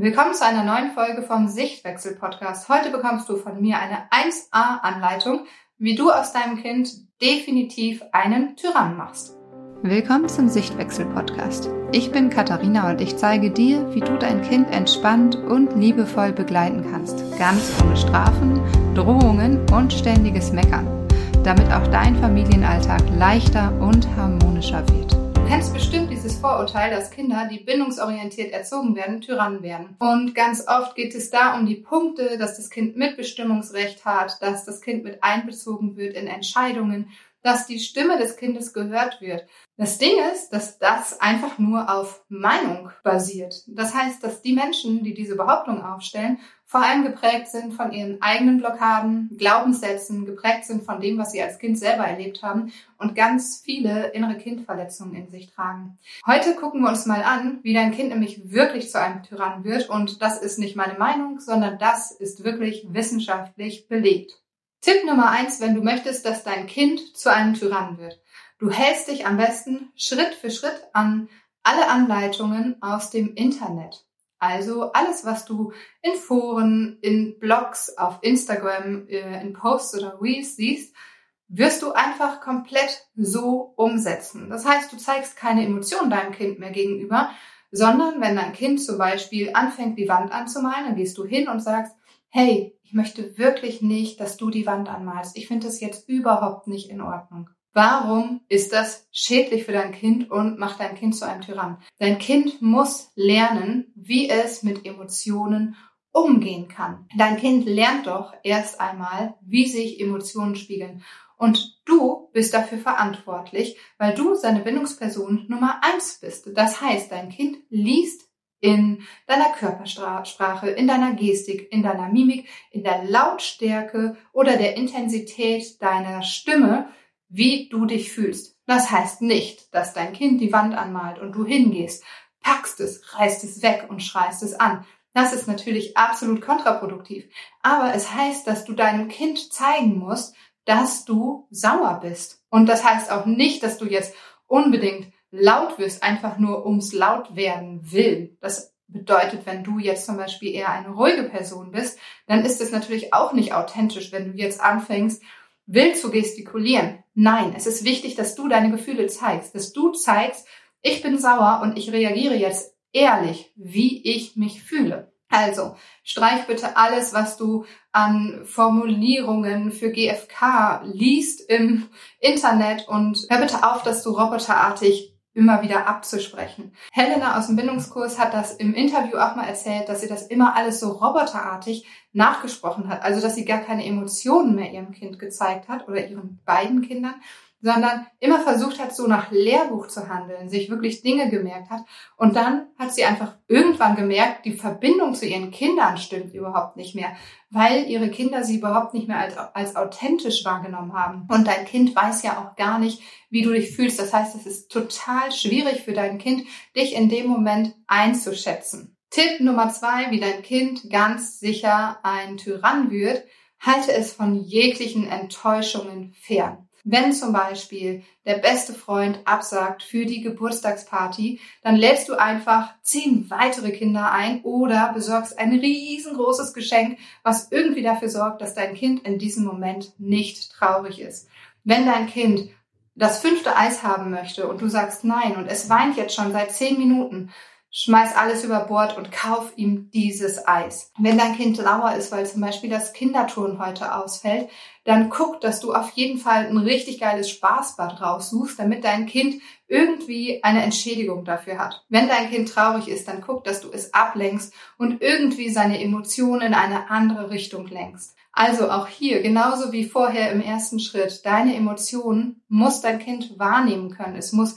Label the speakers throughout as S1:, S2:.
S1: Willkommen zu einer neuen Folge vom Sichtwechsel Podcast. Heute bekommst du von mir eine 1A Anleitung, wie du aus deinem Kind definitiv einen Tyrann machst.
S2: Willkommen zum Sichtwechsel Podcast. Ich bin Katharina und ich zeige dir, wie du dein Kind entspannt und liebevoll begleiten kannst, ganz ohne Strafen, Drohungen und ständiges Meckern, damit auch dein Familienalltag leichter und harmonischer wird
S1: kennst bestimmt dieses Vorurteil, dass Kinder, die bindungsorientiert erzogen werden, Tyrannen werden. Und ganz oft geht es da um die Punkte, dass das Kind Mitbestimmungsrecht hat, dass das Kind mit einbezogen wird in Entscheidungen, dass die Stimme des Kindes gehört wird. Das Ding ist, dass das einfach nur auf Meinung basiert. Das heißt, dass die Menschen, die diese Behauptung aufstellen, vor allem geprägt sind von ihren eigenen Blockaden, Glaubenssätzen, geprägt sind von dem, was sie als Kind selber erlebt haben und ganz viele innere Kindverletzungen in sich tragen. Heute gucken wir uns mal an, wie dein Kind nämlich wirklich zu einem Tyrann wird und das ist nicht meine Meinung, sondern das ist wirklich wissenschaftlich belegt. Tipp Nummer eins, wenn du möchtest, dass dein Kind zu einem Tyrann wird. Du hältst dich am besten Schritt für Schritt an alle Anleitungen aus dem Internet. Also alles, was du in Foren, in Blogs, auf Instagram, äh, in Posts oder Reels siehst, wirst du einfach komplett so umsetzen. Das heißt, du zeigst keine Emotionen deinem Kind mehr gegenüber, sondern wenn dein Kind zum Beispiel anfängt, die Wand anzumalen, dann gehst du hin und sagst, hey, ich möchte wirklich nicht, dass du die Wand anmalst. Ich finde das jetzt überhaupt nicht in Ordnung. Warum ist das schädlich für dein Kind und macht dein Kind zu einem Tyrann? Dein Kind muss lernen, wie es mit Emotionen umgehen kann. Dein Kind lernt doch erst einmal, wie sich Emotionen spiegeln. Und du bist dafür verantwortlich, weil du seine Bindungsperson Nummer eins bist. Das heißt, dein Kind liest in deiner Körpersprache, in deiner Gestik, in deiner Mimik, in der Lautstärke oder der Intensität deiner Stimme, wie du dich fühlst. Das heißt nicht, dass dein Kind die Wand anmalt und du hingehst, packst es, reißt es weg und schreist es an. Das ist natürlich absolut kontraproduktiv. Aber es heißt, dass du deinem Kind zeigen musst, dass du sauer bist. Und das heißt auch nicht, dass du jetzt unbedingt laut wirst, einfach nur ums laut werden will. Das bedeutet, wenn du jetzt zum Beispiel eher eine ruhige Person bist, dann ist es natürlich auch nicht authentisch, wenn du jetzt anfängst, wild zu gestikulieren. Nein, es ist wichtig, dass du deine Gefühle zeigst, dass du zeigst, ich bin sauer und ich reagiere jetzt ehrlich, wie ich mich fühle. Also, streich bitte alles, was du an Formulierungen für GFK liest im Internet und hör bitte auf, dass du roboterartig immer wieder abzusprechen. Helena aus dem Bindungskurs hat das im Interview auch mal erzählt, dass sie das immer alles so roboterartig nachgesprochen hat. Also, dass sie gar keine Emotionen mehr ihrem Kind gezeigt hat oder ihren beiden Kindern, sondern immer versucht hat, so nach Lehrbuch zu handeln, sich wirklich Dinge gemerkt hat. Und dann hat sie einfach irgendwann gemerkt, die Verbindung zu ihren Kindern stimmt überhaupt nicht mehr, weil ihre Kinder sie überhaupt nicht mehr als, als authentisch wahrgenommen haben. Und dein Kind weiß ja auch gar nicht, wie du dich fühlst. Das heißt, es ist total schwierig für dein Kind, dich in dem Moment einzuschätzen. Tipp Nummer zwei, wie dein Kind ganz sicher ein Tyrann wird, halte es von jeglichen Enttäuschungen fern. Wenn zum Beispiel der beste Freund absagt für die Geburtstagsparty, dann lädst du einfach zehn weitere Kinder ein oder besorgst ein riesengroßes Geschenk, was irgendwie dafür sorgt, dass dein Kind in diesem Moment nicht traurig ist. Wenn dein Kind das fünfte Eis haben möchte und du sagst nein und es weint jetzt schon seit zehn Minuten, schmeiß alles über Bord und kauf ihm dieses Eis. Wenn dein Kind lauer ist, weil zum Beispiel das Kinderturnen heute ausfällt, dann guck, dass du auf jeden Fall ein richtig geiles Spaßbad raussuchst, damit dein Kind irgendwie eine Entschädigung dafür hat. Wenn dein Kind traurig ist, dann guck, dass du es ablenkst und irgendwie seine Emotionen in eine andere Richtung lenkst. Also auch hier, genauso wie vorher im ersten Schritt, deine Emotionen muss dein Kind wahrnehmen können. Es muss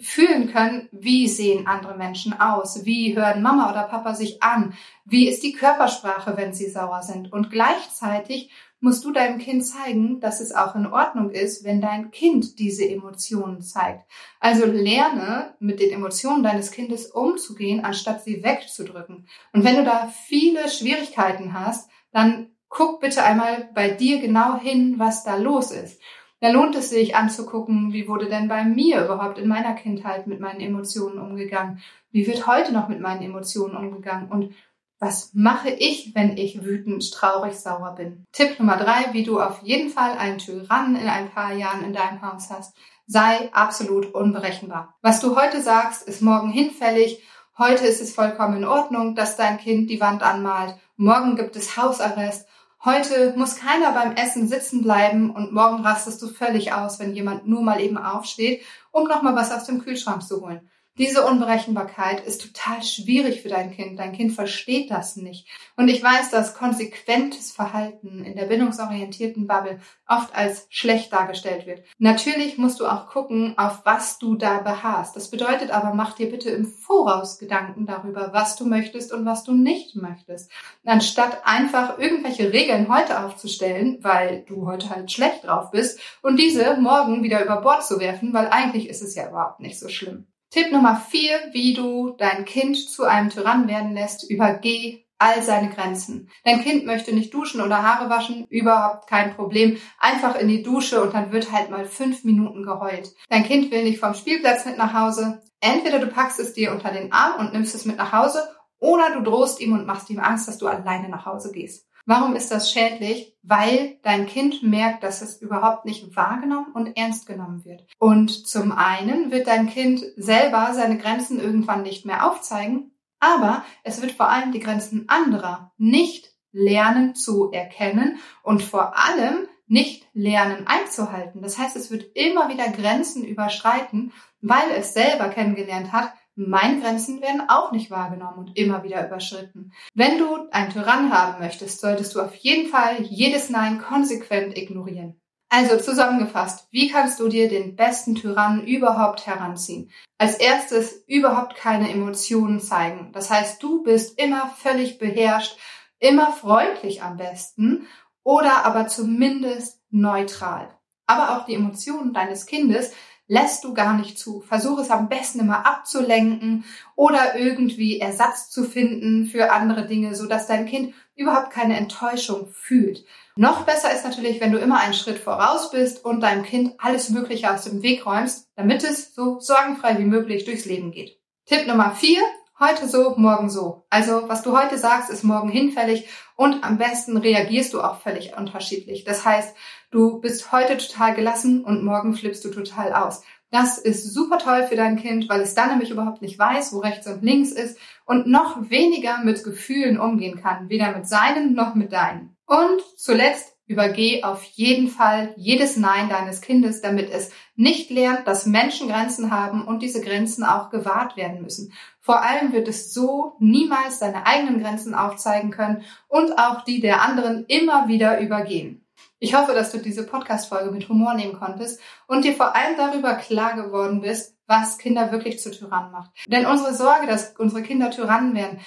S1: fühlen können, wie sehen andere Menschen aus, wie hören Mama oder Papa sich an, wie ist die Körpersprache, wenn sie sauer sind. Und gleichzeitig musst du deinem Kind zeigen, dass es auch in Ordnung ist, wenn dein Kind diese Emotionen zeigt. Also lerne mit den Emotionen deines Kindes umzugehen, anstatt sie wegzudrücken. Und wenn du da viele Schwierigkeiten hast, dann guck bitte einmal bei dir genau hin, was da los ist. Dann lohnt es sich anzugucken, wie wurde denn bei mir überhaupt in meiner Kindheit mit meinen Emotionen umgegangen? Wie wird heute noch mit meinen Emotionen umgegangen? Und was mache ich, wenn ich wütend, traurig, sauer bin? Tipp Nummer drei, wie du auf jeden Fall einen Tyrannen in ein paar Jahren in deinem Haus hast. Sei absolut unberechenbar. Was du heute sagst, ist morgen hinfällig. Heute ist es vollkommen in Ordnung, dass dein Kind die Wand anmalt. Morgen gibt es Hausarrest. Heute muss keiner beim Essen sitzen bleiben und morgen rastest du völlig aus, wenn jemand nur mal eben aufsteht, um nochmal was aus dem Kühlschrank zu holen. Diese Unberechenbarkeit ist total schwierig für dein Kind. Dein Kind versteht das nicht. Und ich weiß, dass konsequentes Verhalten in der bindungsorientierten Bubble oft als schlecht dargestellt wird. Natürlich musst du auch gucken, auf was du da beharrst. Das bedeutet aber, mach dir bitte im Voraus Gedanken darüber, was du möchtest und was du nicht möchtest. Anstatt einfach irgendwelche Regeln heute aufzustellen, weil du heute halt schlecht drauf bist und diese morgen wieder über Bord zu werfen, weil eigentlich ist es ja überhaupt nicht so schlimm. Tipp Nummer vier, wie du dein Kind zu einem Tyrann werden lässt, übergeh all seine Grenzen. Dein Kind möchte nicht duschen oder Haare waschen, überhaupt kein Problem. Einfach in die Dusche und dann wird halt mal fünf Minuten geheult. Dein Kind will nicht vom Spielplatz mit nach Hause. Entweder du packst es dir unter den Arm und nimmst es mit nach Hause oder du drohst ihm und machst ihm Angst, dass du alleine nach Hause gehst. Warum ist das schädlich? Weil dein Kind merkt, dass es überhaupt nicht wahrgenommen und ernst genommen wird. Und zum einen wird dein Kind selber seine Grenzen irgendwann nicht mehr aufzeigen, aber es wird vor allem die Grenzen anderer nicht lernen zu erkennen und vor allem nicht lernen einzuhalten. Das heißt, es wird immer wieder Grenzen überschreiten, weil es selber kennengelernt hat, meine Grenzen werden auch nicht wahrgenommen und immer wieder überschritten. Wenn du einen Tyrann haben möchtest, solltest du auf jeden Fall jedes Nein konsequent ignorieren. Also zusammengefasst, wie kannst du dir den besten Tyrannen überhaupt heranziehen? Als erstes überhaupt keine Emotionen zeigen. Das heißt, du bist immer völlig beherrscht, immer freundlich am besten oder aber zumindest neutral. Aber auch die Emotionen deines Kindes lässt du gar nicht zu. Versuch es am besten immer abzulenken oder irgendwie Ersatz zu finden für andere Dinge, so dass dein Kind überhaupt keine Enttäuschung fühlt. Noch besser ist natürlich, wenn du immer einen Schritt voraus bist und deinem Kind alles Mögliche aus dem Weg räumst, damit es so sorgenfrei wie möglich durchs Leben geht. Tipp Nummer vier. Heute so, morgen so. Also, was du heute sagst, ist morgen hinfällig und am besten reagierst du auch völlig unterschiedlich. Das heißt, Du bist heute total gelassen und morgen flippst du total aus. Das ist super toll für dein Kind, weil es dann nämlich überhaupt nicht weiß, wo rechts und links ist und noch weniger mit Gefühlen umgehen kann, weder mit seinen noch mit deinen. Und zuletzt übergeh auf jeden Fall jedes Nein deines Kindes, damit es nicht lernt, dass Menschen Grenzen haben und diese Grenzen auch gewahrt werden müssen. Vor allem wird es so niemals seine eigenen Grenzen aufzeigen können und auch die der anderen immer wieder übergehen. Ich hoffe, dass du diese Podcast-Folge mit Humor nehmen konntest und dir vor allem darüber klar geworden bist, was Kinder wirklich zu Tyrannen macht. Denn unsere Sorge, dass unsere Kinder Tyrannen werden,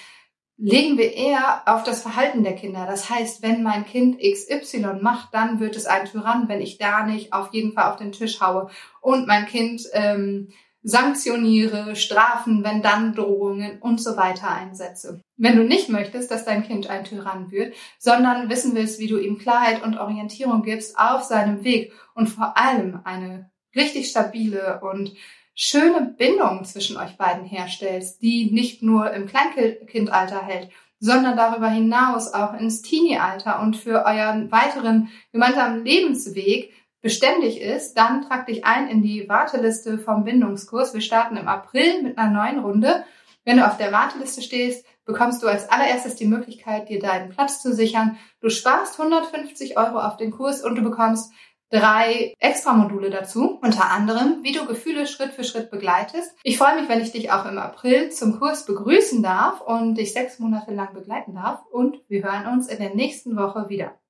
S1: legen wir eher auf das Verhalten der Kinder. Das heißt, wenn mein Kind XY macht, dann wird es ein Tyrann, wenn ich da nicht auf jeden Fall auf den Tisch haue und mein Kind ähm, sanktioniere, Strafen, wenn dann Drohungen und so weiter einsetze. Wenn du nicht möchtest, dass dein Kind ein Tyrann wird, sondern wissen willst, wie du ihm Klarheit und Orientierung gibst auf seinem Weg und vor allem eine richtig stabile und schöne Bindung zwischen euch beiden herstellst, die nicht nur im Kleinkindalter hält, sondern darüber hinaus auch ins Teenie-Alter und für euren weiteren gemeinsamen Lebensweg beständig ist, dann trag dich ein in die Warteliste vom Bindungskurs. Wir starten im April mit einer neuen Runde. Wenn du auf der Warteliste stehst, bekommst du als allererstes die Möglichkeit, dir deinen Platz zu sichern. Du sparst 150 Euro auf den Kurs und du bekommst drei Extra-Module dazu, unter anderem, wie du Gefühle Schritt für Schritt begleitest. Ich freue mich, wenn ich dich auch im April zum Kurs begrüßen darf und dich sechs Monate lang begleiten darf und wir hören uns in der nächsten Woche wieder.